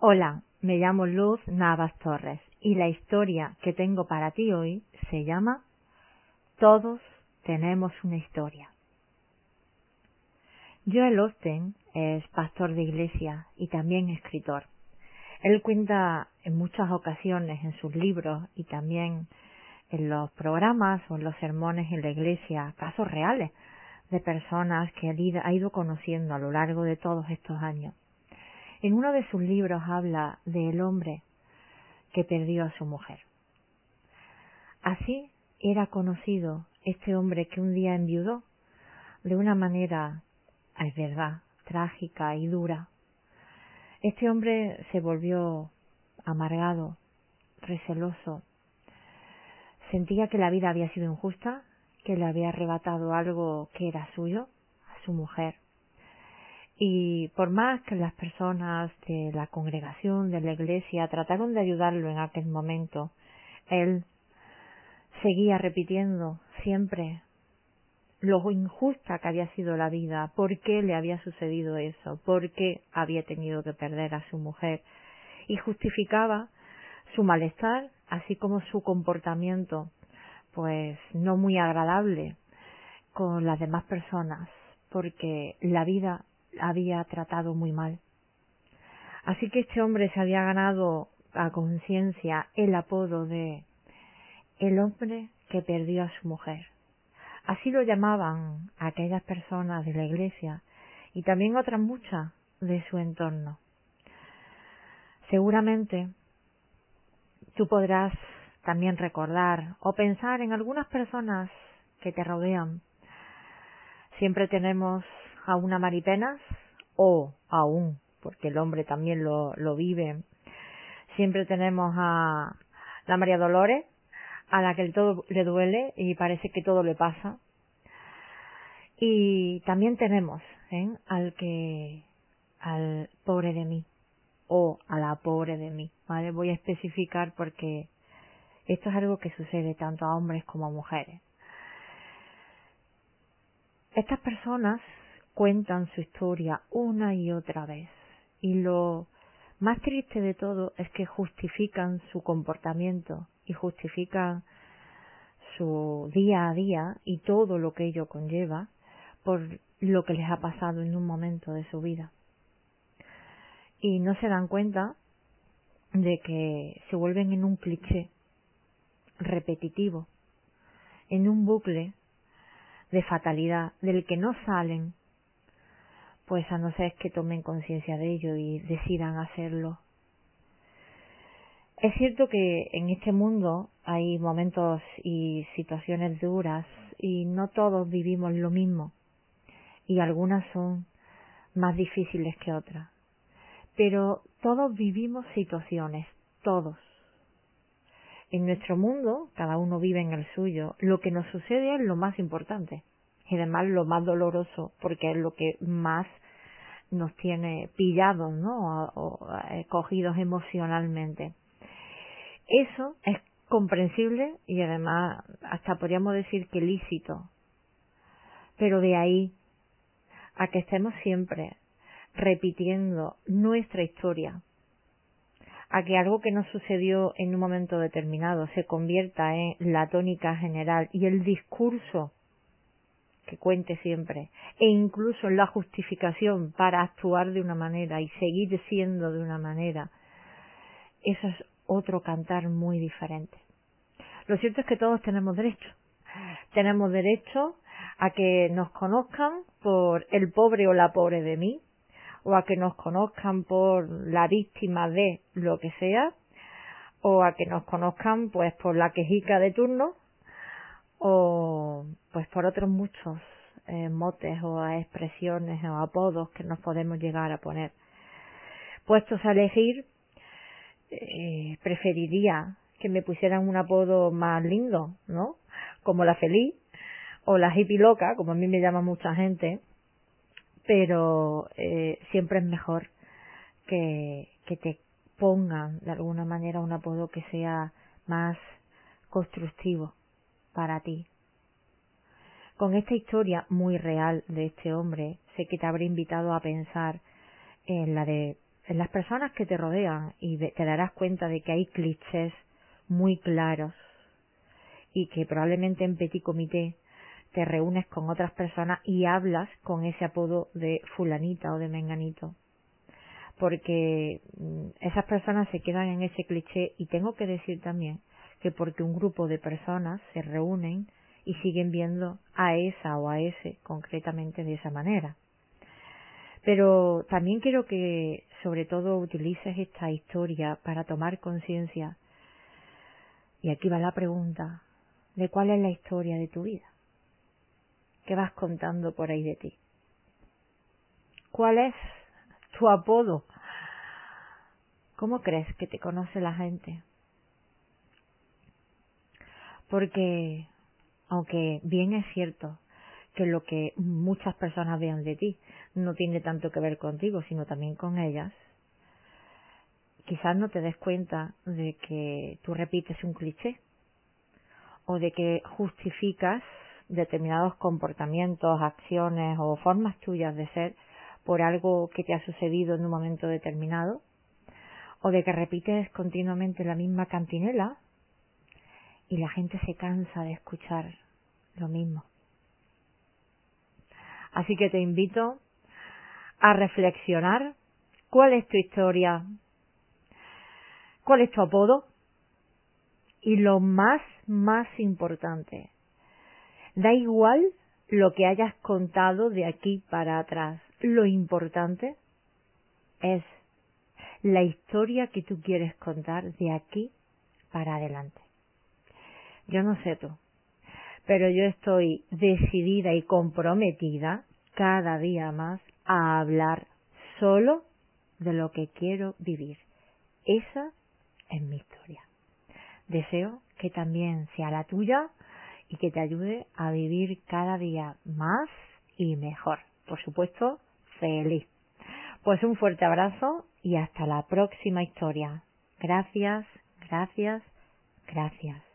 Hola, me llamo Luz Navas Torres y la historia que tengo para ti hoy se llama Todos tenemos una historia. Joel Osteen es pastor de iglesia y también escritor. Él cuenta en muchas ocasiones en sus libros y también en los programas o en los sermones en la iglesia casos reales de personas que ha ido conociendo a lo largo de todos estos años. En uno de sus libros habla del hombre que perdió a su mujer. Así era conocido este hombre que un día enviudó de una manera, es verdad, trágica y dura. Este hombre se volvió amargado, receloso. Sentía que la vida había sido injusta, que le había arrebatado algo que era suyo, a su mujer. Y por más que las personas de la congregación, de la iglesia, trataron de ayudarlo en aquel momento, él seguía repitiendo siempre lo injusta que había sido la vida, por qué le había sucedido eso, por qué había tenido que perder a su mujer, y justificaba su malestar, así como su comportamiento, pues no muy agradable con las demás personas, porque la vida había tratado muy mal. Así que este hombre se había ganado a conciencia el apodo de el hombre que perdió a su mujer. Así lo llamaban aquellas personas de la iglesia y también otras muchas de su entorno. Seguramente tú podrás también recordar o pensar en algunas personas que te rodean. Siempre tenemos a una Maripenas o aún, porque el hombre también lo, lo vive. Siempre tenemos a la María Dolores, a la que todo le duele y parece que todo le pasa. Y también tenemos ¿eh? al que, al pobre de mí, o a la pobre de mí, ¿vale? Voy a especificar porque esto es algo que sucede tanto a hombres como a mujeres. Estas personas cuentan su historia una y otra vez. Y lo más triste de todo es que justifican su comportamiento y justifican su día a día y todo lo que ello conlleva por lo que les ha pasado en un momento de su vida. Y no se dan cuenta de que se vuelven en un cliché repetitivo, en un bucle de fatalidad del que no salen pues a no ser que tomen conciencia de ello y decidan hacerlo. Es cierto que en este mundo hay momentos y situaciones duras y no todos vivimos lo mismo y algunas son más difíciles que otras. Pero todos vivimos situaciones, todos. En nuestro mundo, cada uno vive en el suyo, lo que nos sucede es lo más importante y además lo más doloroso porque es lo que más nos tiene pillados, ¿no? O, eh, cogidos emocionalmente. Eso es comprensible y además hasta podríamos decir que lícito. Pero de ahí a que estemos siempre repitiendo nuestra historia, a que algo que nos sucedió en un momento determinado se convierta en la tónica general y el discurso que cuente siempre, e incluso la justificación para actuar de una manera y seguir siendo de una manera, eso es otro cantar muy diferente. Lo cierto es que todos tenemos derecho. Tenemos derecho a que nos conozcan por el pobre o la pobre de mí, o a que nos conozcan por la víctima de lo que sea, o a que nos conozcan pues por la quejica de turno, o por otros muchos eh, motes o expresiones o apodos que nos podemos llegar a poner. Puestos a elegir, eh, preferiría que me pusieran un apodo más lindo, ¿no? Como la feliz o la hippie loca, como a mí me llama mucha gente, pero eh, siempre es mejor que, que te pongan de alguna manera un apodo que sea más constructivo para ti. Con esta historia muy real de este hombre, sé que te habré invitado a pensar en la de en las personas que te rodean y te darás cuenta de que hay clichés muy claros y que probablemente en petit comité te reúnes con otras personas y hablas con ese apodo de fulanita o de menganito. Porque mm, esas personas se quedan en ese cliché y tengo que decir también que porque un grupo de personas se reúnen y siguen viendo a esa o a ese concretamente de esa manera. Pero también quiero que sobre todo utilices esta historia para tomar conciencia. Y aquí va la pregunta de cuál es la historia de tu vida. ¿Qué vas contando por ahí de ti? ¿Cuál es tu apodo? ¿Cómo crees que te conoce la gente? Porque, aunque bien es cierto que lo que muchas personas vean de ti no tiene tanto que ver contigo, sino también con ellas, quizás no te des cuenta de que tú repites un cliché o de que justificas determinados comportamientos, acciones o formas tuyas de ser por algo que te ha sucedido en un momento determinado, o de que repites continuamente la misma cantinela y la gente se cansa de escuchar lo mismo. Así que te invito a reflexionar cuál es tu historia, cuál es tu apodo y lo más, más importante, da igual lo que hayas contado de aquí para atrás, lo importante es la historia que tú quieres contar de aquí para adelante. Yo no sé tú, pero yo estoy decidida y comprometida cada día más a hablar solo de lo que quiero vivir. Esa es mi historia. Deseo que también sea la tuya y que te ayude a vivir cada día más y mejor. Por supuesto, feliz. Pues un fuerte abrazo y hasta la próxima historia. Gracias, gracias, gracias.